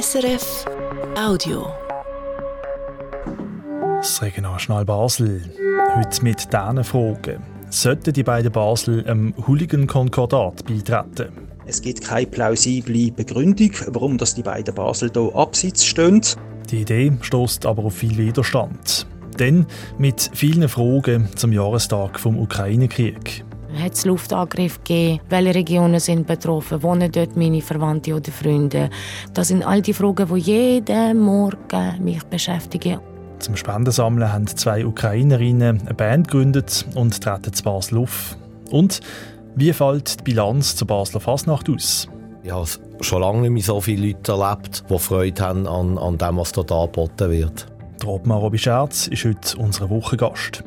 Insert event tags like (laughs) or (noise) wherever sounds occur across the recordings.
SRF Audio. Das Regionaljournal Basel. Heute mit diesen Fragen. Sollten die beiden Basel einem Hooligan-Konkordat beitreten? Es gibt keine plausible Begründung, warum das die beiden Basel hier abseits stehen. Die Idee stößt aber auf viel Widerstand. Denn mit vielen Fragen zum Jahrestag vom Ukraine-Krieg. Hat es Luftangriffe gegeben? Welche Regionen sind betroffen? Wohnen dort meine Verwandte oder Freunde? Das sind all die Fragen, die jeden Morgen mich beschäftigen. Zum Spendensammeln haben zwei Ukrainerinnen eine Band gegründet und treten zu Basel auf. Und wie fällt die Bilanz zur Basler Fasnacht aus? Ich habe schon lange nicht mehr so viele Leute erlebt, die Freude haben an, an dem, was dort angeboten wird. Der Obmar Robi Scherz ist heute unser Wochengast.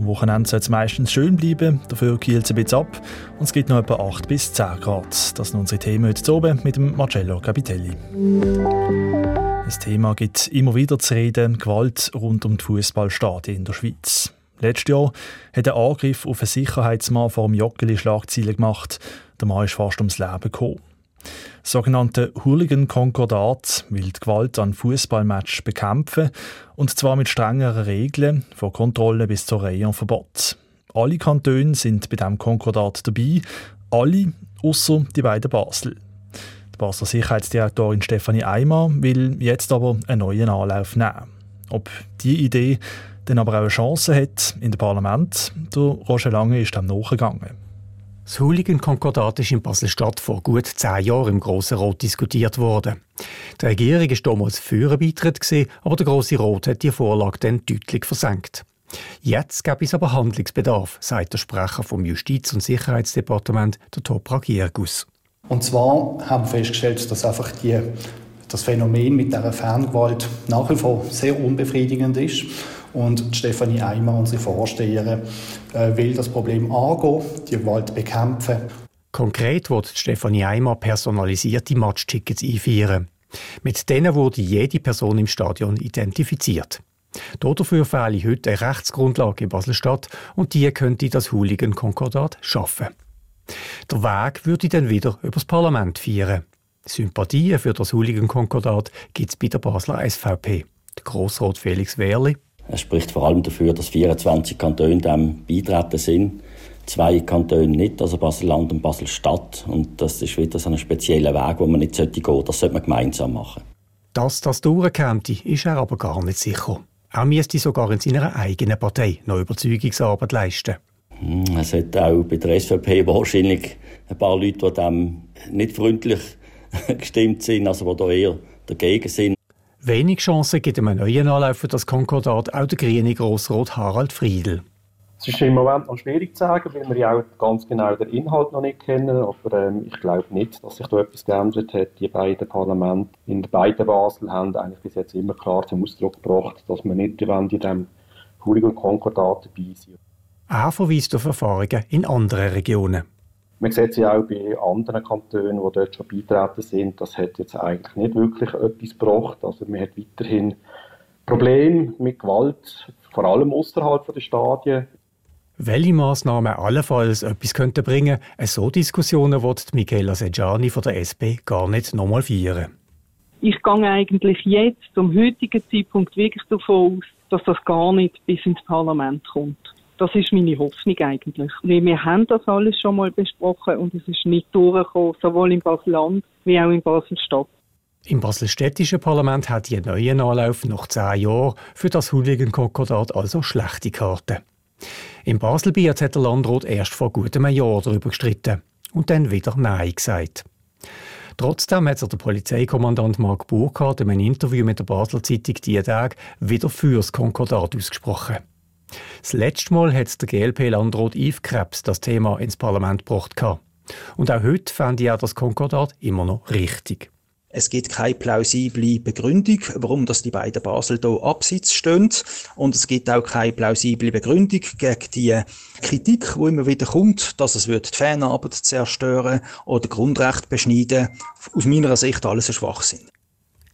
Am Wochenende soll es meistens schön bleiben, dafür kühlt es ein bisschen ab und es gibt noch etwa 8 bis 10 Grad. Das sind unsere Themen heute oben mit dem Marcello Capitelli. Das Thema gibt immer wieder zu reden, Gewalt rund um die Fußballstadien in der Schweiz. Letztes Jahr hat ein Angriff auf einen Sicherheitsmann vor dem Joggeli Schlagzeilen gemacht. Der Mann ist fast ums Leben gekommen. Sogenannte Hooligan-Konkordat will die Gewalt an Fußballmatch bekämpfen und zwar mit strengeren Regeln, von Kontrollen bis zur Reihe und Verbot. Alle Kantone sind bei diesem Konkordat dabei, alle außer die beiden Basel. Die Basler Sicherheitsdirektorin Stefanie Eimer will jetzt aber einen neuen Anlauf nehmen. Ob die Idee dann aber auch eine Chance hat in dem Parlament, der Roger Lange ist dem nachgegangen. Das Hooligan-Konkordat ist in Basel-Stadt vor gut zehn Jahren im Grossen Rot diskutiert worden. Die Regierung war damals für einen Beitritt, aber der Grosse Rot hat die Vorlage dann deutlich versenkt. Jetzt gäbe es aber Handlungsbedarf, sagt der Sprecher vom Justiz- und Sicherheitsdepartement, der Toprak Jirgus. Und zwar haben wir festgestellt, dass einfach die, das Phänomen mit der Ferngewalt nach wie vor sehr unbefriedigend ist und Stefanie Eimer, unsere Vorsteherin, äh, will das Problem angehen, die Gewalt bekämpfen. Konkret wird Stefanie Eimer personalisierte Matchtickets einführen. Mit denen wurde jede Person im Stadion identifiziert. Dafür fehle heute eine Rechtsgrundlage in Basel-Stadt und die könnte das Hooligan-Konkordat schaffen. Der Weg würde dann wieder übers Parlament führen. Sympathien für das Hooligan-Konkordat gibt es bei der Basler SVP. Der Grossrat Felix Wehrli es spricht vor allem dafür, dass 24 Kantone dem beitreten sind. Zwei Kantone nicht, also Basel-Land und Basel-Stadt. Und das ist wieder so ein spezieller Weg, wo man nicht gehen sollte. Das sollte man gemeinsam machen. Dass das durchkäme, ist er aber gar nicht sicher. Er müsste sogar in seiner eigenen Partei noch Überzeugungsarbeit leisten. Hm, es hat auch bei der SVP wahrscheinlich ein paar Leute, die dem nicht freundlich (laughs) gestimmt sind, also die da eher dagegen sind. Wenig Chancen gibt einem neuen Anlauf für das Konkordat auch der grüne Grossrot Harald Friedel. Es ist im Moment noch schwierig zu sagen, weil wir ja auch ganz genau den Inhalt noch nicht kennen. Aber ähm, ich glaube nicht, dass sich da etwas geändert hat. Die beiden Parlamente in beiden Basel haben eigentlich bis jetzt immer klar zum Ausdruck gebracht, dass man nicht in diesem Hooligan-Konkordat dabei sind. Er verweist auf Erfahrungen in anderen Regionen. Man sieht es ja auch bei anderen Kantonen, die dort schon beitreten sind, das hat jetzt eigentlich nicht wirklich etwas gebracht. Also man hat weiterhin Probleme mit Gewalt, vor allem außerhalb der Stadien. Welche Massnahmen allenfalls etwas könnten bringen, so Diskussionen wird Michaela Sejani von der SP gar nicht nochmal führen. Ich gehe eigentlich jetzt, zum heutigen Zeitpunkt, wirklich davon aus, dass das gar nicht bis ins Parlament kommt. Das ist meine Hoffnung eigentlich. Wir haben das alles schon mal besprochen und es ist nicht durchgekommen, sowohl im Basel-Land wie auch in Basel-Stadt. Im Basel-Städtischen Parlament hat die neuen Anlauf nach zehn Jahren für das Hooligan-Konkordat also schlechte Karten. Im Baselbiet hat der Landrat erst vor gutem Jahr darüber gestritten und dann wieder Nein gesagt. Trotzdem hat sich der Polizeikommandant Mark Burkhardt in einem Interview mit der Basler Zeitung diese Tage wieder fürs Konkordat ausgesprochen. Das letzte Mal hat der GLP-Landrat Yves Krebs das Thema ins Parlament gebracht. Und auch heute fände ich auch das Konkordat immer noch richtig. Es gibt keine plausible Begründung, warum das die beiden Basel hier abseits stehen. Und es gibt auch keine plausible Begründung gegen die Kritik, die immer wieder kommt, dass es die Fanarbeit zerstören oder Grundrechte beschneiden. Aus meiner Sicht alles ein Schwachsinn.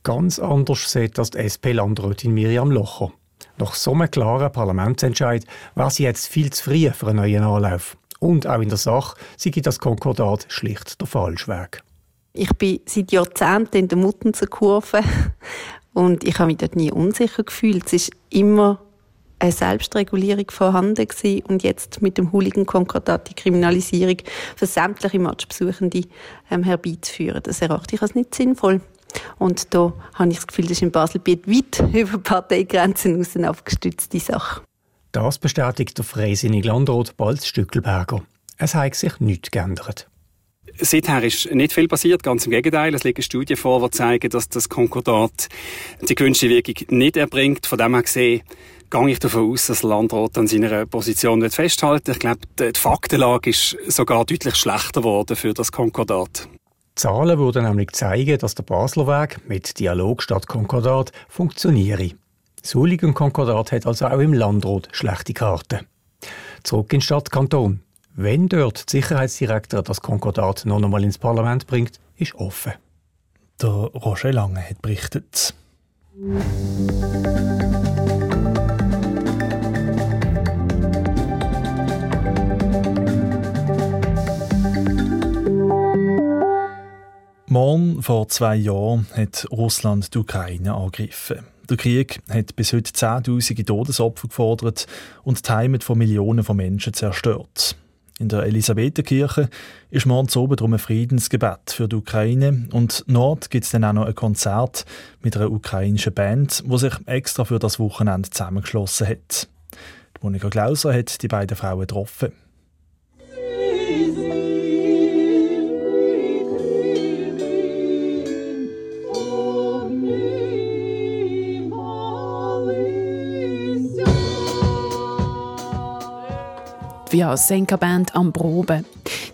Ganz anders sieht das die SP-Landrätin Miriam Locher. Nach so einem klaren Parlamentsentscheid war sie jetzt viel zu früh für einen neuen Anlauf. Und auch in der Sache sei das Konkordat schlicht der falsche Weg. Ich bin seit Jahrzehnten in der Muttenzer Kurve (laughs) und ich habe mich dort nie unsicher gefühlt. Es ist immer eine Selbstregulierung vorhanden gewesen und jetzt mit dem Hooligan-Konkordat die Kriminalisierung für sämtliche Matchbesuchende ähm, herbeizuführen. Das erachte ich als nicht sinnvoll. Und da habe ich das Gefühl, das ist in Baselbiet weit (laughs) über Parteigrenzen hinaus eine abgestützte Sache. Das bestätigt der freisinnige Landrat Balz Stückelberger. Es hat sich nichts geändert. Seither ist nicht viel passiert, ganz im Gegenteil. Es liegen Studien vor, die zeigen, dass das Konkordat die gewünschte Wirkung nicht erbringt. Von dem her gesehen, gehe ich davon aus, dass der Landrat an seiner Position festhalten Ich glaube, die Faktenlage ist sogar deutlich schlechter geworden für das Konkordat. Zahlen würden nämlich zeigen, dass der Basler Weg mit Dialog statt Konkordat funktioniere. Das Hooligan-Konkordat hat also auch im Landrat schlechte Karten. Zurück in Stadtkanton. Wenn dort der Sicherheitsdirektor das Konkordat noch einmal ins Parlament bringt, ist offen. Der Roger Lange hat berichtet. Morgen vor zwei Jahren hat Russland die Ukraine angegriffen. Der Krieg hat bis heute zehntausende Todesopfer gefordert und die Heimat von Millionen von Menschen zerstört. In der Elisabethenkirche ist morgen oben darum ein Friedensgebet für die Ukraine und dort gibt es dann auch noch ein Konzert mit einer ukrainischen Band, die sich extra für das Wochenende zusammengeschlossen hat. Monika Glauser hat die beiden Frauen getroffen. Via Senka-Band am Proben.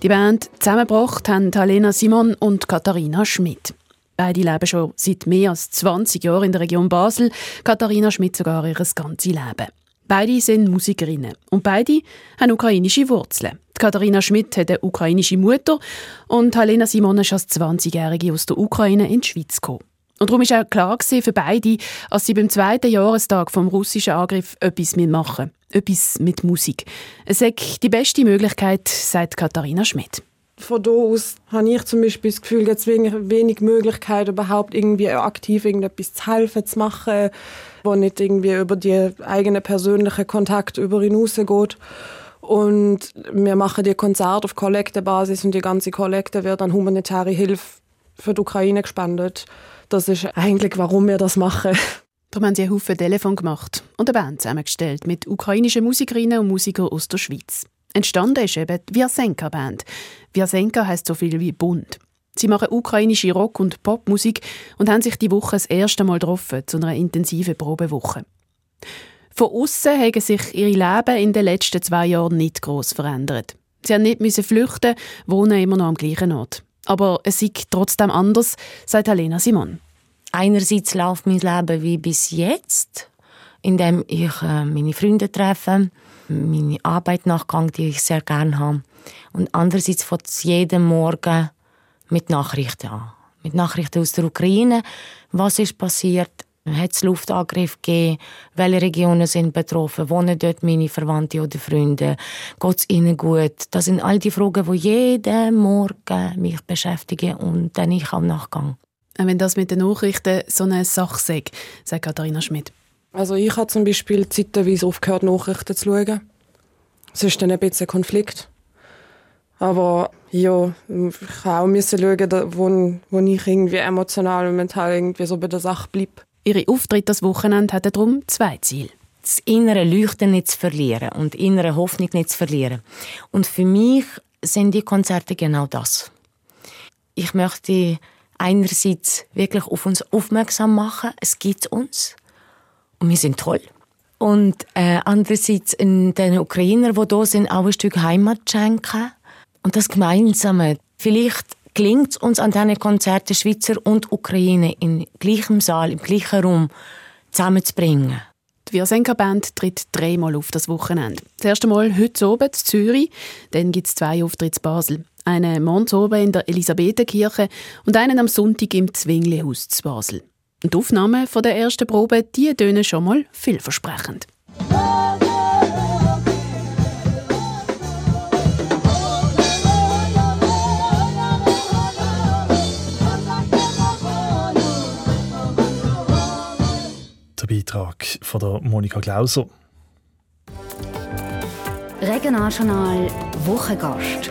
Die Band zusammengebracht haben Helena Simon und Katharina Schmidt. Beide leben schon seit mehr als 20 Jahren in der Region Basel, Katharina Schmidt sogar ihr ganzes Leben. Beide sind Musikerinnen und beide haben ukrainische Wurzeln. Katharina Schmidt hat eine ukrainische Mutter und Helena Simon ist als 20-Jährige aus der Ukraine in die Schweiz gekommen. Und darum war auch klar für beide, dass sie beim zweiten Jahrestag vom russischen Angriff etwas mitmachen etwas mit Musik. Es ist die beste Möglichkeit, sagt Katharina Schmidt. Von da aus habe ich zum Beispiel das Gefühl, jetzt wenig, wenig Möglichkeit, überhaupt irgendwie aktiv irgendetwas zu helfen, zu machen, wo nicht irgendwie über die eigene persönliche Kontakt über hinausgeht. Und wir machen die Konzerte auf Kollektebasis und die ganze Kollekte wird an humanitäre Hilfe für die Ukraine gespendet. Das ist eigentlich, warum wir das machen. Darum haben sie einen Haufen Telefon gemacht und eine Band zusammengestellt mit ukrainischen Musikerinnen und Musikern aus der Schweiz. Entstanden ist eben die Vyasenka Band. Vyasenka heisst so viel wie bunt. Sie machen ukrainische Rock- und Popmusik und haben sich die Woche das erste Mal getroffen, zu einer intensiven Probewoche. Von außen haben sich ihre Leben in den letzten zwei Jahren nicht gross verändert. Sie haben nicht müssen flüchten, wohnen immer noch am gleichen Ort. Aber es ist trotzdem anders, sagt Helena Simon. Einerseits läuft mein Leben wie bis jetzt, indem ich äh, meine Freunde treffe, meine Arbeit nachgehe, die ich sehr gerne habe. Und andererseits fängt es jeden Morgen mit Nachrichten an. Mit Nachrichten aus der Ukraine. Was ist passiert? Hat es Luftangriff gegeben? Welche Regionen sind betroffen? Wohnen dort meine Verwandte oder Freunde? Geht es ihnen gut? Das sind all die Fragen, die jeden Morgen mich beschäftigen und dann ich am Nachgang. Wenn das mit den Nachrichten so eine Sache sagt, sagt Katharina Schmidt. Also ich habe zum Beispiel zeitweise aufgehört, Nachrichten zu schauen. Es ist dann ein bisschen ein Konflikt. Aber ja, ich auch müssen schauen, wo, wo ich irgendwie emotional und mental irgendwie so bei der Sache bleibe. Ihre Auftritt das Wochenende hatte darum zwei Ziele. Das innere Leuchten nicht zu verlieren und die innere Hoffnung nicht zu verlieren. Und für mich sind die Konzerte genau das. Ich möchte einerseits wirklich auf uns aufmerksam machen, es gibt uns und wir sind toll. Und äh, andererseits den Ukrainer, die hier sind, auch ein Stück Heimat schenken. Und das Gemeinsame. Vielleicht gelingt es uns an diesen Konzerten Schweizer und Ukraine im gleichen Saal, im gleichen Raum zusammenzubringen. Die Viersenker-Band tritt dreimal auf das Wochenende. Das erste Mal heute oben in Zürich, dann gibt es zwei Auftritte in Basel. Einen morgens in der Elisabethenkirche und einen am Sonntag im Zwinglihaus zu Basel. Und die Aufnahmen der ersten Probe, die tönen schon mal vielversprechend. Beitrag von der Monika Glauser. Regionaljournal Wochengast.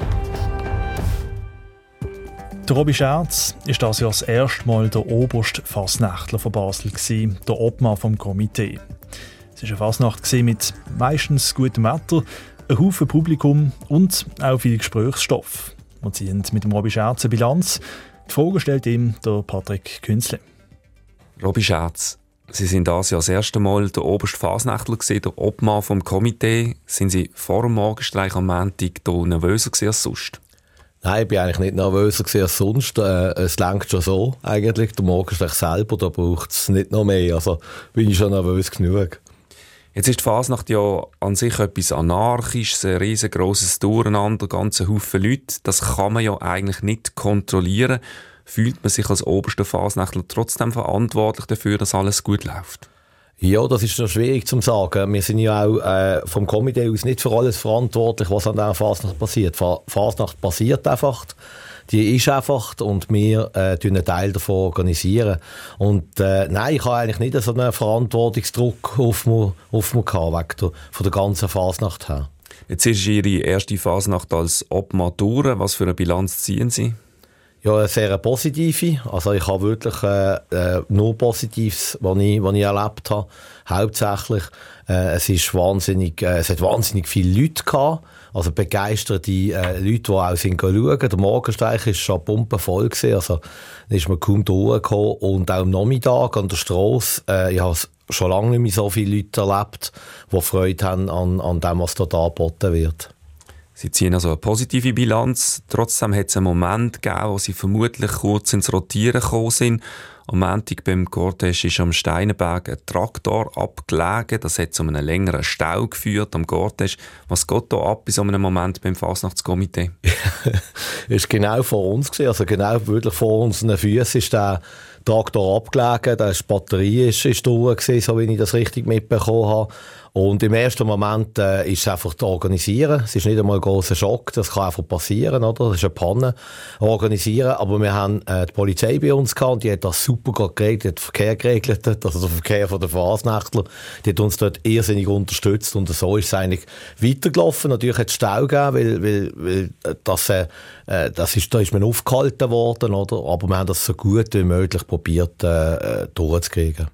Der Robi Scherz war das Jahr das erste Mal der oberste Fasnächtler von Basel, der Obmann vom Komitee. Es war eine Fasnacht mit meistens gutem Wetter, einem Haufen Publikum und auch viel Gesprächsstoff. Wir ziehen mit dem Robi Scherz eine Bilanz. Die Frage stellt ihm der Patrick Künzle. Robi Scherz, Sie sind das Jahr das erste Mal der oberste Fasnächtler, der Obmann vom Komitee. Sind Sie vor dem Morgenstreich am Montag nervöser als sonst? Nein, ich bin eigentlich nicht nervöser als sonst. Äh, es lenkt schon so, eigentlich. Der Morgenstreich selber, da braucht es nicht noch mehr. Also bin ich schon nervös genug. Jetzt ist die Fasnacht ja an sich etwas Anarchisches, ein riesengroßes Durcheinander, ganze Haufen Leute. Das kann man ja eigentlich nicht kontrollieren. Fühlt man sich als oberster Fasnächtler trotzdem verantwortlich dafür, dass alles gut läuft? Ja, das ist noch schwierig zu sagen. Wir sind ja auch äh, vom Komitee aus nicht für alles verantwortlich, was an dieser Fasnacht passiert. Fasnacht passiert einfach. Die ist einfach und wir äh, einen Teil davon organisieren. Und äh, nein, ich habe eigentlich nicht so einen Verantwortungsdruck auf mir, auf mir gehabt, wegen der, von der ganzen Fasnacht her. Jetzt ist Ihre erste Fasnacht als Obmatur. Was für eine Bilanz ziehen Sie? Ja, eine sehr positive. Also ich habe wirklich äh, äh, nur Positives, was ich, was ich erlebt habe. Hauptsächlich. Äh, es, ist wahnsinnig, äh, es hat wahnsinnig viele Leute gehabt. Also begeisterte äh, Leute, die auch sind schauen. Der Morgensteig war schon pumpenvoll. Gewesen. Also da ist man kaum durchgekommen. Und auch am Nachmittag an der Strasse, äh, ich habe schon lange nicht mehr so viele Leute erlebt, die Freude haben an, an dem, was dort angeboten wird. Sie ziehen also eine positive Bilanz. Trotzdem hat es einen Moment gegeben, wo Sie vermutlich kurz ins Rotieren gekommen sind. Am Montag beim Cortège ist am Steinenberg ein Traktor abgelegen. Das hat zu einem längeren Stau geführt am Cortège. Was geht da ab in so einem Moment beim Fasnachtskomitee? (laughs) ist genau vor uns gewesen. Also genau wirklich vor unseren Füßen ist der Traktor abgelegen. Die Batterie ist, ist durch gewesen, so wie ich das richtig mitbekommen habe. Und im ersten Moment äh, ist es einfach zu organisieren. Es ist nicht einmal ein großer Schock, das kann einfach passieren, oder? Das ist eine Panne. Organisieren. Aber wir haben äh, die Polizei bei uns gehabt und die hat das super geregelt, die hat den Verkehr geregelt, (laughs) also der Verkehr von der Fasnächtler. Die hat uns dort irrsinnig unterstützt und so ist es eigentlich weitergelaufen. Natürlich hat es Stau gegeben, weil, weil, weil das, äh, äh, das ist, da ist man aufgehalten worden, oder? Aber wir haben das so gut wie möglich probiert äh, äh durchzukriegen.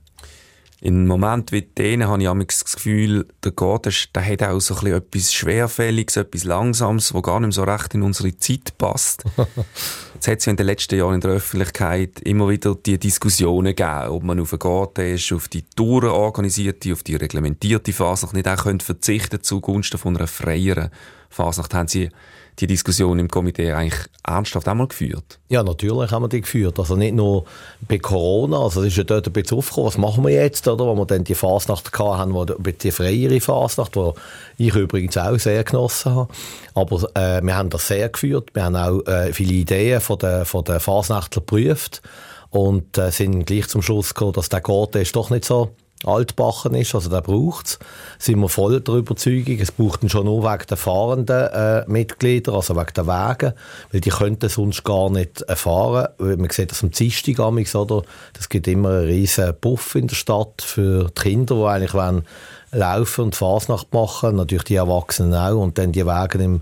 In Momenten wie denen habe ich das Gefühl, der Gott der hat auch so ein etwas Schwerfälliges, etwas Langsames, das gar nicht so recht in unsere Zeit passt. (laughs) Jetzt hat es ja in den letzten Jahren in der Öffentlichkeit immer wieder die Diskussionen gegeben, ob man auf einen Garten ist, auf die Touren organisierte, auf die reglementierte Fasnacht nicht auch verzichten zugunsten von einer freieren Fasnacht. Haben Sie die Diskussion im Komitee eigentlich ernsthaft einmal geführt? Ja, natürlich haben wir die geführt. Also nicht nur bei Corona, also es ist ja dort ein bisschen aufgekommen, was machen wir jetzt, oder? Wo wir dann die Fasnacht hatten, wo bisschen freiere Fasnacht, die ich übrigens auch sehr genossen habe. Aber äh, wir haben das sehr geführt. Wir haben auch äh, viele Ideen von den, von den Fasnächtler geprüft und äh, sind gleich zum Schluss gekommen, dass der Garten ist doch nicht so altbachen ist, also der braucht es, sind wir voll der Überzeugung, es braucht ihn schon nur wegen der fahrenden äh, Mitglieder, also wegen der Wege, weil die könnten sonst gar nicht fahren, weil man sieht das am Dienstag oder? Das gibt immer einen riesen Puff in der Stadt für die Kinder, die eigentlich wollen laufen und Fasnacht machen, natürlich die Erwachsenen auch und dann die Wege im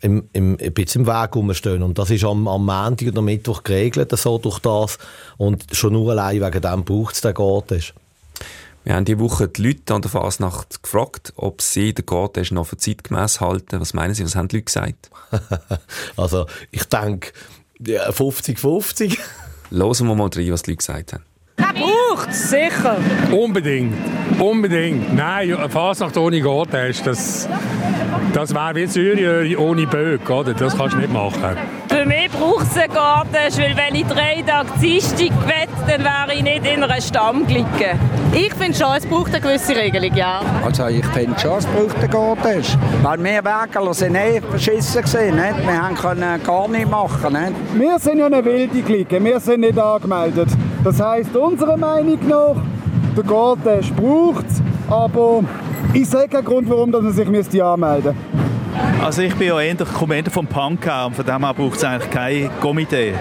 im, im, ein bisschen im Weg rumstehen. Und das ist am, am Montag und am Mittwoch geregelt, so durch das. Und schon nur allein wegen dem braucht es den Garten. Wir haben diese Woche die Leute an der Fasnacht gefragt, ob sie den Garten noch für zeitgemäß halten. Was meinen Sie, was haben die Leute gesagt? (laughs) also, ich denke, 50-50. Hören wir mal rein, was die Leute gesagt haben. Er braucht es, sicher. Unbedingt. Unbedingt. Nein, eine Fasnacht ohne Garten, das, das wäre wie Syrien ohne Böck, oder? Das kannst du nicht machen. Für mich braucht es einen Garten, weil wenn ich drei Tage Dienstag wette, dann wäre ich nicht in einer Stammglicke. Ich finde schon, es braucht eine gewisse Regelung, ja. Also ich finde schon, es braucht einen Garten. Weil wir Wägler sind eh verschissen gewesen, nicht? Wir haben können gar nichts machen. Nicht? Wir sind ja eine wilde Clique, wir sind nicht angemeldet. Das heisst, unserer Meinung nach, der Garten braucht es, aber ich sehe keinen Grund, warum man sich anmelden müsste. Also ich bin ja eher, komme eher vom Punk an, von dem her braucht es eigentlich kein Komitee.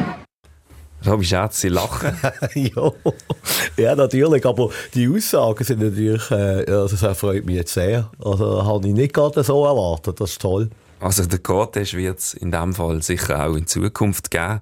Robi Schatz, Sie lachen. (laughs) ja. ja, natürlich, aber die Aussagen sind natürlich, äh, also das freut mich jetzt sehr. Also habe ich nicht gerade so erwartet, das ist toll. Also der Gottes wird es in diesem Fall sicher auch in Zukunft geben.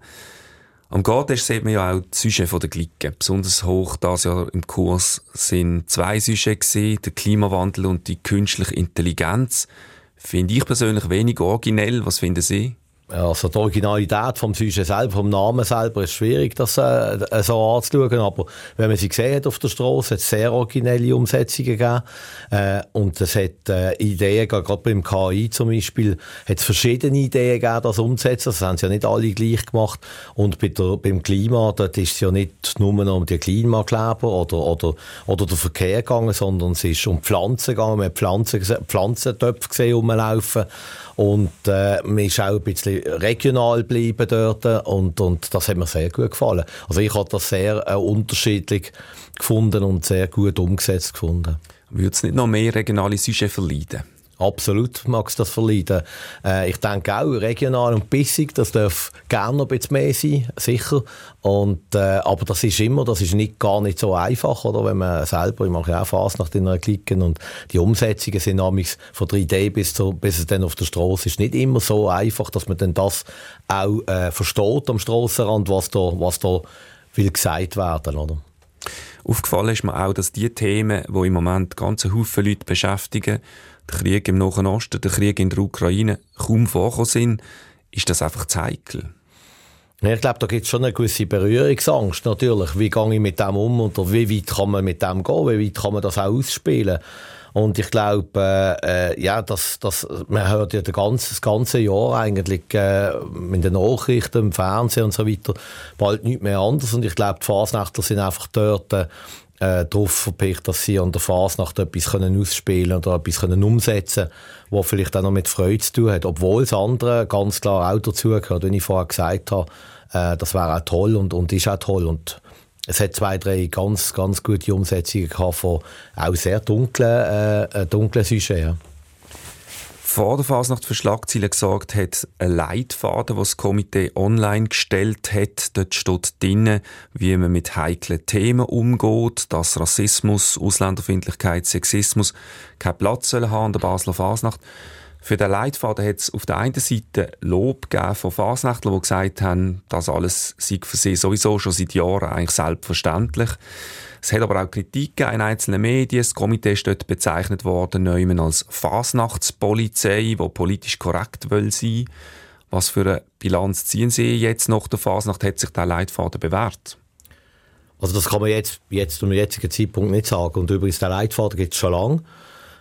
Am Gottes sieht man ja auch die Sujets der Glicke. Besonders hoch das Jahr im Kurs sind zwei Sujets gewesen, der Klimawandel und die künstliche Intelligenz. Finde ich persönlich wenig originell. Was finden Sie? Also die Originalität vom Sujet selber, vom Namen selber, ist schwierig, das äh, so anzuschauen. Aber wenn man sie gesehen hat auf der Straße, hat es sehr originelle Umsetzungen gegeben. Äh, und es hat äh, Ideen, gerade beim KI zum Beispiel, hat es verschiedene Ideen gegeben, das umzusetzen. Das haben sie ja nicht alle gleich gemacht. Und bei der, beim Klima, dort ist es ja nicht nur um die Klimakleber oder, oder, oder den Verkehr gegangen, sondern es ist um Pflanzen gegangen. Man hat Pflanzen, Pflanzentöpfe gesehen rumlaufen. Und äh, man ist auch ein bisschen regional geblieben dort und, und das hat mir sehr gut gefallen. Also ich habe das sehr äh, unterschiedlich gefunden und sehr gut umgesetzt gefunden. Würde es nicht noch mehr regionale Sujets verleiden? Absolut mag es das verleiden. Äh, ich denke auch, regional und bissig, das darf gerne noch ein bisschen mehr sein, sicher. Und, äh, aber das ist immer, das ist nicht, gar nicht so einfach, oder? Wenn man selber, ich mache ja auch Fasnacht in einer Klicken und die Umsetzungen sind nämlich von der Idee bis, zu, bis es dann auf der Straße ist nicht immer so einfach, dass man dann das auch äh, versteht am Strassenrand, was da, was da will gesagt werden, oder? Aufgefallen ist mir auch, dass die Themen, die im Moment ganze Haufen Leute beschäftigen, der Krieg im Nahen Osten, der Krieg in der Ukraine kaum vorkommen sind, ist das einfach zu heikel. ich glaube, da gibt es schon eine gewisse Berührungsangst natürlich. Wie gehe ich mit dem um oder wie weit kann man mit dem gehen? Wie weit kann man das auch ausspielen? Und ich glaube, äh, äh, ja, das, das, man hört ja ganze, das ganze Jahr eigentlich äh, in den Nachrichten, im Fernsehen und so weiter bald nicht mehr anders. Und ich glaube, die Fasnächtler sind einfach dort äh, äh, darauf verpicht, dass sie an der Fasnacht etwas können ausspielen oder etwas können umsetzen was vielleicht auch noch mit Freude zu tun hat. Obwohl das andere ganz klar auch dazugehört, wie ich vorher gesagt habe, äh, das wäre auch toll und, und ist auch toll. Und es hat zwei, drei ganz, ganz gute Umsetzungen gehabt von auch sehr dunklen, äh, äh dunklen Sujets. Ja vor der Fasnacht für Schlagzeilen gesorgt hat, ein Leitfaden, was das Komitee online gestellt hat. Dort steht drin, wie man mit heiklen Themen umgeht, dass Rassismus, Ausländerfindlichkeit, Sexismus keinen Platz sollen haben an der Basler Fasnacht. Für den Leitfaden hat es auf der einen Seite Lob gegeben von Fasnachtlern, die gesagt haben, das alles sei für sie sowieso schon seit Jahren eigentlich selbstverständlich. Es hat aber auch Kritik in einzelnen Medien. Das Komitee ist dort bezeichnet worden, neuem als Fasnachtspolizei, die politisch korrekt will sein. Was für eine Bilanz ziehen Sie jetzt nach der Fasnacht? Hat sich der Leitfaden bewährt? Also das kann man jetzt, jetzt zum jetzigen Zeitpunkt nicht sagen. Und übrigens, der Leitfaden gibt es schon lange.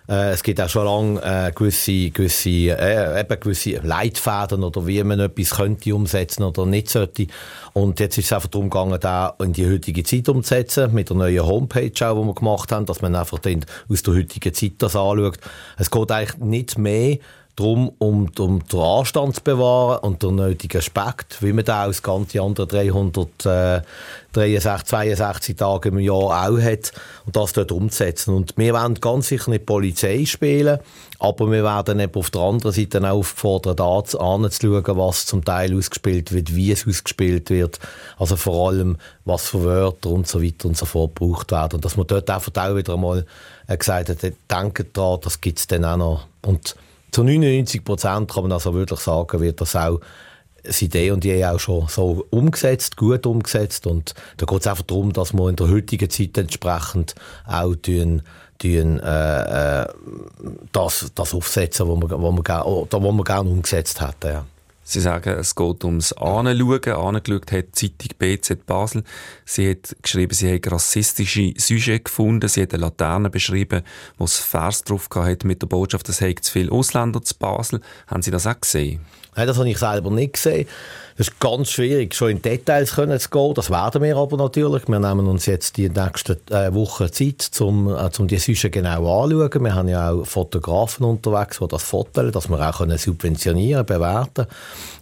Äh, es gibt auch schon lange äh, gewisse, gewisse, äh, eben gewisse Leitfäden oder wie man etwas könnte umsetzen oder nicht sollte. Und jetzt ist es einfach darum gegangen, da in die heutige Zeit umzusetzen, mit der neuen Homepage auch, die wir gemacht haben, dass man einfach dann aus der heutigen Zeit das anschaut. Es geht eigentlich nicht mehr darum, um, um den Anstand zu bewahren und den nötigen Aspekt, wie man da aus ganze andere 363, 62 Tage im Jahr auch hat und das dort umzusetzen. Und wir werden ganz sicher nicht Polizei spielen, aber wir werden eben auf der anderen Seite auch aufgefordert, anzuschauen, was zum Teil ausgespielt wird, wie es ausgespielt wird, also vor allem, was für Wörter und so weiter und so fort gebraucht werden. Und dass man dort einfach auch wieder einmal äh, gesagt hat, denkt daran, das gibt es dann auch noch. Und zu 99 Prozent kann man also wirklich sagen, wird das auch das Idee und die auch schon so umgesetzt, gut umgesetzt. Und da geht es einfach darum, dass wir in der heutigen Zeit entsprechend auch tun, tun, äh, äh, das, das aufsetzen, was wir, was wir, oder wir gerne umgesetzt hätten. Ja. Sie sagen, es geht ums Anschauen. Angeschaut hat die Zeitung BZ Basel. Sie hat geschrieben, sie hat rassistische Sujets gefunden. Sie hat eine Laterne beschrieben, wo es Vers drauf hat mit der Botschaft, es hat zu viele Ausländer zu Basel. Haben Sie das auch gesehen? Nein, das habe ich selber nicht gesehen. Es ist ganz schwierig, schon in Details zu gehen. Das werden wir aber natürlich. Wir nehmen uns jetzt die nächsten äh, Wochen Zeit, um, äh, um die Süsche genau anzuschauen. Wir haben ja auch Fotografen unterwegs, die das fotografieren, dass wir auch können subventionieren bewerten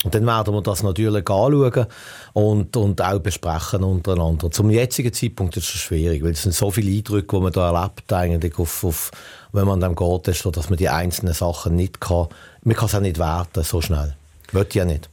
Und dann werden wir das natürlich anschauen und, und auch besprechen untereinander. Zum jetzigen Zeitpunkt ist es schwierig, weil es sind so viele Eindrücke, die man da erlebt, eigentlich auf, auf wenn man dann geht, ist, dass man die einzelnen Sachen nicht kann. Man kann es auch nicht werten, so schnell. Wird ja nicht.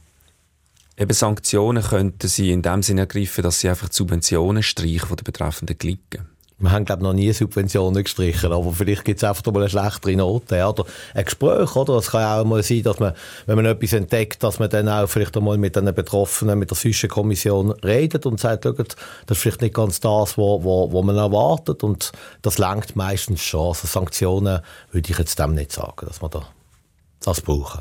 Eben Sanktionen könnten sie in dem Sinne ergreifen, dass sie einfach die Subventionen streichen von den betreffenden Klicken. Wir haben, glaube noch nie Subventionen gestrichen, aber vielleicht gibt es einfach mal eine schlechtere Note. Oder ein Gespräch, oder? Es kann auch mal sein, dass man, wenn man etwas entdeckt, dass man dann auch vielleicht einmal mit den Betroffenen, mit der Zwischenkommission redet und sagt, das ist vielleicht nicht ganz das, was wo, wo man erwartet. Und das langt meistens schon. Also Sanktionen würde ich jetzt dem nicht sagen, dass man da das brauchen.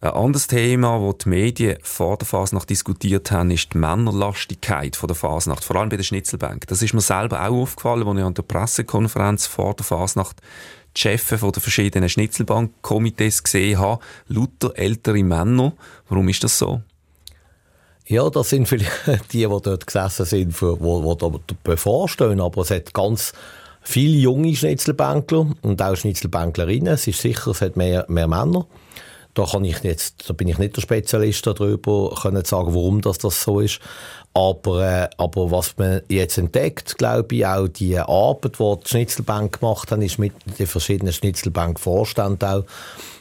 Ein anderes Thema, das die Medien vor der Fasnacht diskutiert haben, ist die Männerlastigkeit der Fasnacht, vor allem bei der Schnitzelbank. Das ist mir selber auch aufgefallen, als ich an der Pressekonferenz vor der Fasnacht die Chefs der verschiedenen Schnitzelbankkomitees gesehen habe. Lauter ältere Männer. Warum ist das so? Ja, das sind vielleicht (laughs) die, die dort gesessen sind, die da bevorstehen. Aber es hat ganz viele junge Schnitzelbänkler und auch Schnitzelbänklerinnen. Es ist sicher, es hat mehr, mehr Männer. Da kann ich jetzt, da bin ich nicht der Spezialist darüber, können sagen, warum das, das so ist. Aber, äh, aber was man jetzt entdeckt, glaube ich, auch die Arbeit, die die Schnitzelbank gemacht haben, ist mit den verschiedenen Schnitzelbank-Vorständen auch,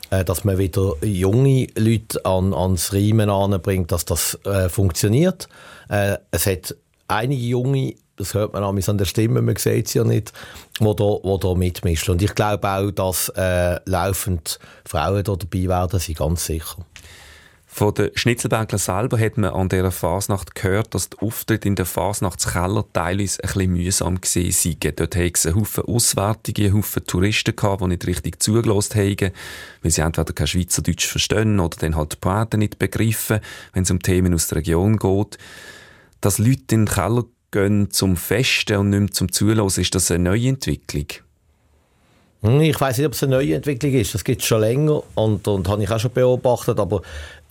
äh, dass man wieder junge Leute an, ans Riemen anbringt, dass das äh, funktioniert. Äh, es hat einige junge das hört man an der Stimme, man sieht es ja nicht, wo da, wo da mitmischt. Und ich glaube auch, dass äh, laufend Frauen da dabei werden, sind ganz sicher. Von den Schnitzelbänkler selber hat man an dieser Fasnacht gehört, dass die Auftritte in der Fasnachtskeller teilweise ein bisschen mühsam gewesen seien. Dort hatten es einen Haufen Auswärtige, einen Haufen Touristen gehabt, die nicht richtig zugelassen haben, weil sie entweder kein Schweizerdeutsch verstehen oder dann halt die Poeten nicht begreifen, wenn es um Themen aus der Region geht. Dass Leute in den Keller gehen zum Festen und nicht mehr zum Zulassen, ist das eine neue Entwicklung? Hm, ich weiß nicht, ob es eine neue Entwicklung ist. Das gibt es schon länger und, und habe ich auch schon beobachtet. Aber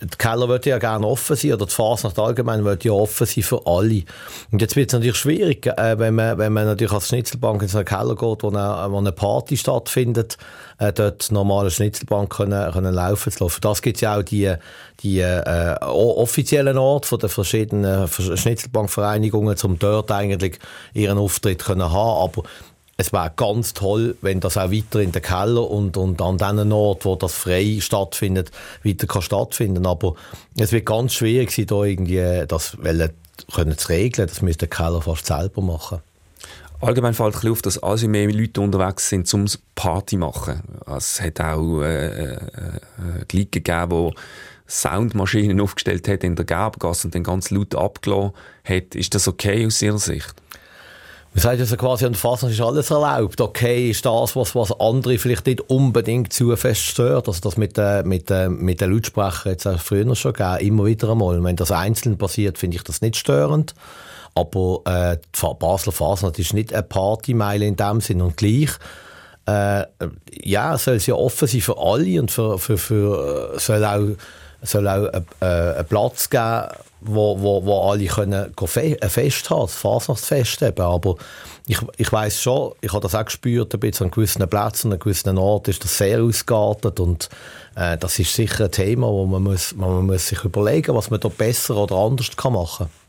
die Keller wird ja gerne offen sein oder die Fasnacht allgemein wird ja offen sein für alle. Und jetzt wird es natürlich schwierig, äh, wenn, man, wenn man natürlich als Schnitzelbank in so einen Keller geht, wo eine, wo eine Party stattfindet, äh, dort normale Schnitzelbank können, können laufen zu lassen. Das gibt es ja auch die, die äh, offiziellen Orte den verschiedenen Schnitzelbankvereinigungen, um dort eigentlich ihren Auftritt können haben. Aber es wäre ganz toll, wenn das auch weiter in den Keller und, und an den Ort, wo das frei stattfindet, weiter kann stattfinden. Aber es wird ganz schwierig sein, da irgendwie das können zu regeln. Das müsste der Keller fast selber machen. Allgemein fällt ein auf, dass also mehr Leute unterwegs sind, um Party machen. Es hat auch äh, äh, äh Glieder gegeben, die Soundmaschinen aufgestellt hat in der Gerbgasse und dann ganz laut abgelassen hat. Ist das okay aus Ihrer Sicht? Man sagt also quasi, an der Fasnacht ist alles erlaubt. Okay ist das, was, was andere vielleicht nicht unbedingt zu fest stört. Also das mit, äh, mit, äh, mit den Lautsprechern jetzt auch früher schon gegeben, immer wieder einmal. Wenn das einzeln passiert, finde ich das nicht störend. Aber äh, die Basler Fasnacht ist nicht eine Partymeile in dem Sinn und gleich. Äh, ja, soll es ja offen sein für alle und für, für, für äh, soll auch soll auch äh, einen Platz geben, wo, wo, wo alle können ein Fest haben, das Fasnachtsfest eben. Aber ich, ich weiss schon, ich habe das auch gespürt, ein bisschen an gewissen Plätzen, an gewissen Orten ist das sehr ausgeartet und äh, das ist sicher ein Thema, wo man, muss, man muss sich überlegen was man da besser oder anders kann machen kann.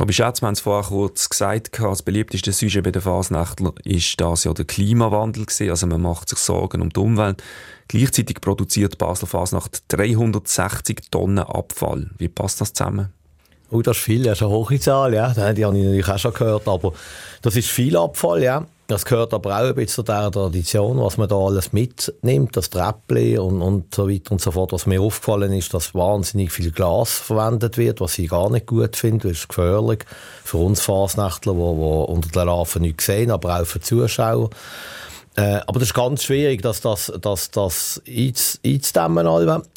Robby Schätz, wir haben es vorher kurz gesagt, das beliebteste Sujet bei den Fasnächtlern ist das ja der Klimawandel gewesen. Also man macht sich Sorgen um die Umwelt. Gleichzeitig produziert Basler Fasnacht 360 Tonnen Abfall. Wie passt das zusammen? Oh, das ist viel, das ist eine hohe Zahl, ja. Die habe ich natürlich auch schon gehört, aber das ist viel Abfall, ja. Das gehört aber auch ein bisschen zu dieser Tradition, was man da alles mitnimmt, das Treppli und, und so weiter und so fort. Was mir aufgefallen ist, dass wahnsinnig viel Glas verwendet wird, was ich gar nicht gut finde. Das ist gefährlich für uns Fasnächtler, die, die unter der Larve nichts sehen, aber auch für Zuschauer. Äh, aber das ist ganz schwierig, dass das, dass das einzudämmen.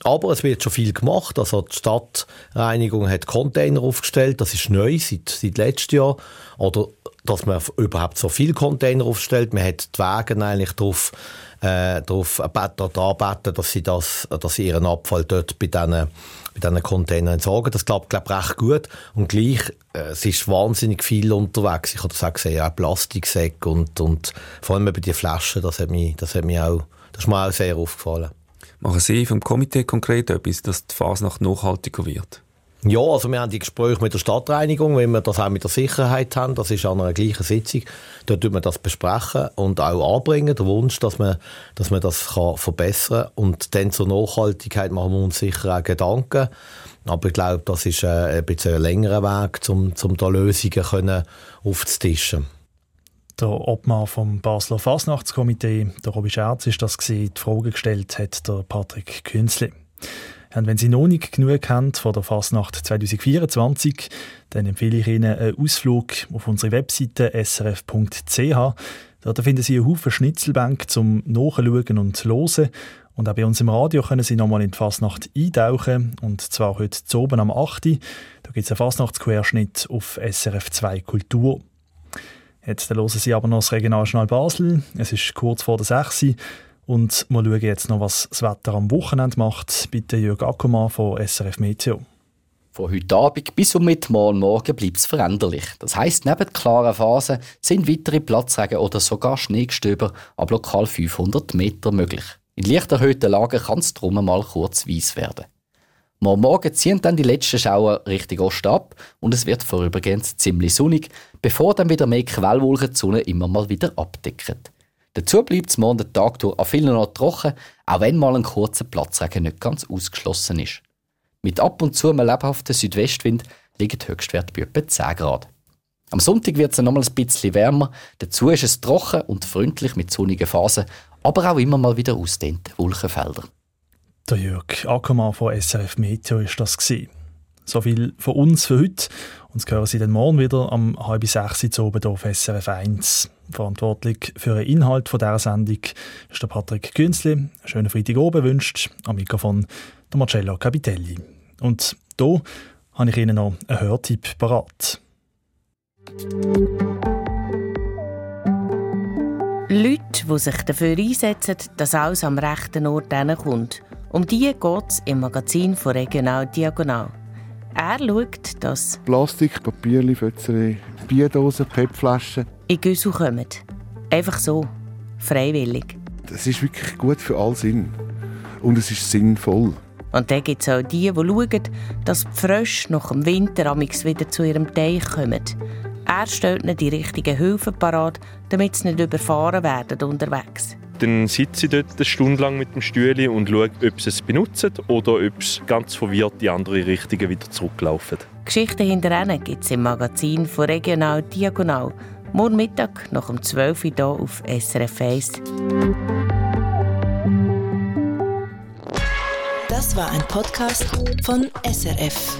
Aber es wird schon viel gemacht. Also die Stadtreinigung hat Container aufgestellt. Das ist neu seit, seit letztem Jahr. Oder dass man überhaupt so viele Container aufstellt. Man hat die Wege eigentlich darauf, äh, darauf anbeten, dass sie, das, dass sie ihren Abfall dort bei diesen, bei diesen Containern entsorgen. Das klappt, glaube ich, recht gut. Und gleich, äh, es ist wahnsinnig viel unterwegs. Ich habe das auch gesehen, auch Plastiksäcke und, und vor allem bei den Flaschen, das hat mich, das hat mich auch, das ist mir auch sehr aufgefallen. Machen Sie vom Komitee konkret etwas, dass die Phase nach nachhaltiger wird? Ja, also wir haben die Gespräche mit der Stadtreinigung, wenn wir das auch mit der Sicherheit haben, das ist an einer gleichen Sitzung, dort tun wir das besprechen und auch anbringen, der Wunsch, dass man, dass man das kann verbessern kann. Und dann zur Nachhaltigkeit machen wir uns sicher auch Gedanken. Aber ich glaube, das ist äh, ein bisschen ein längerer Weg, um, um da Lösungen können aufzutischen. Der Obmann vom Basler Fasnachtskomitee, der Robi Scherz, ist das gewesen. Die Frage gestellt hat der Patrick Künzli. Und wenn Sie noch nicht genug haben von der Fasnacht 2024, dann empfehle ich Ihnen einen Ausflug auf unsere Webseite srf.ch. Dort finden Sie einen Haufen Schnitzelbänke zum Nachschauen und Hören. Und auch bei uns im Radio können Sie nochmal in die Fasnacht eintauchen. Und zwar heute zu oben am 8. Da gibt es einen Fasnachtsquerschnitt auf SRF 2 Kultur. Jetzt hören Sie aber noch das Regionaljournal Basel. Es ist kurz vor der 6. Und wir schauen jetzt noch, was das Wetter am Wochenende macht. Bitte Jörg Ackermann von SRF Meteo. Von heute Abend bis um Mittwoch morgen bleibt es veränderlich. Das heisst, neben klaren Phasen sind weitere Platzregen oder sogar Schneegestöber ab lokal 500 Meter möglich. In leicht erhöhten Lagen kann es drum mal kurz weiss werden. Morgen ziehen dann die letzten Schauer Richtung Osten ab und es wird vorübergehend ziemlich sonnig, bevor dann wieder mehr Quellwolken die Sonne immer mal wieder abdecken. Dazu bleibt es morgen den Tag durch an vielen Orten trocken, auch wenn mal ein kurzer Platzregen nicht ganz ausgeschlossen ist. Mit ab und zu einem lebhaften Südwestwind liegen die Höchstwerte bei etwa 10 Grad. Am Sonntag wird es nochmal ein bisschen wärmer, dazu ist es trocken und freundlich mit sonnigen Phasen, aber auch immer mal wieder ausdehnte Wolkenfelder. Der Jörg Ackermann von SRF Meteo ist das gewesen. So viel von uns für heute. Uns hören Sie dann morgen wieder am halb sechs Uhr oben auf SRF 1. Verantwortlich für den Inhalt dieser Sendung ist der Patrick Künzli. Schönen Freitag oben wünscht am Mikrofon der Marcello Capitelli. Und hier habe ich Ihnen noch einen Hörtipp parat. Leute, die sich dafür einsetzen, dass alles am rechten Ort kommt. Um die geht es im Magazin von Regional Diagonal. Er schaut, dass Plastik, Papier, Fötzerei, Bierdosen, PET-Flaschen in Güssel kommen. Einfach so. Freiwillig. Das ist wirklich gut für all Sinn. Und es ist sinnvoll. Und dann gibt es auch die, die schauen, dass die Frösche nach dem Winter wieder zu ihrem Teich kommen. Er stellt ihnen die richtigen Hilfen parat, damit sie nicht überfahren werden unterwegs. Dann sitze ich dort eine Stunde lang mit dem Stühle und schaue, ob sie es benutzen oder ob es ganz verwirrt die andere Richtung wieder zurücklaufen. Geschichten hinter ihnen gibt es im Magazin von Regional Diagonal. Morgen Mittag nach um 12 Uhr hier auf SRF 1. Das war ein Podcast von SRF.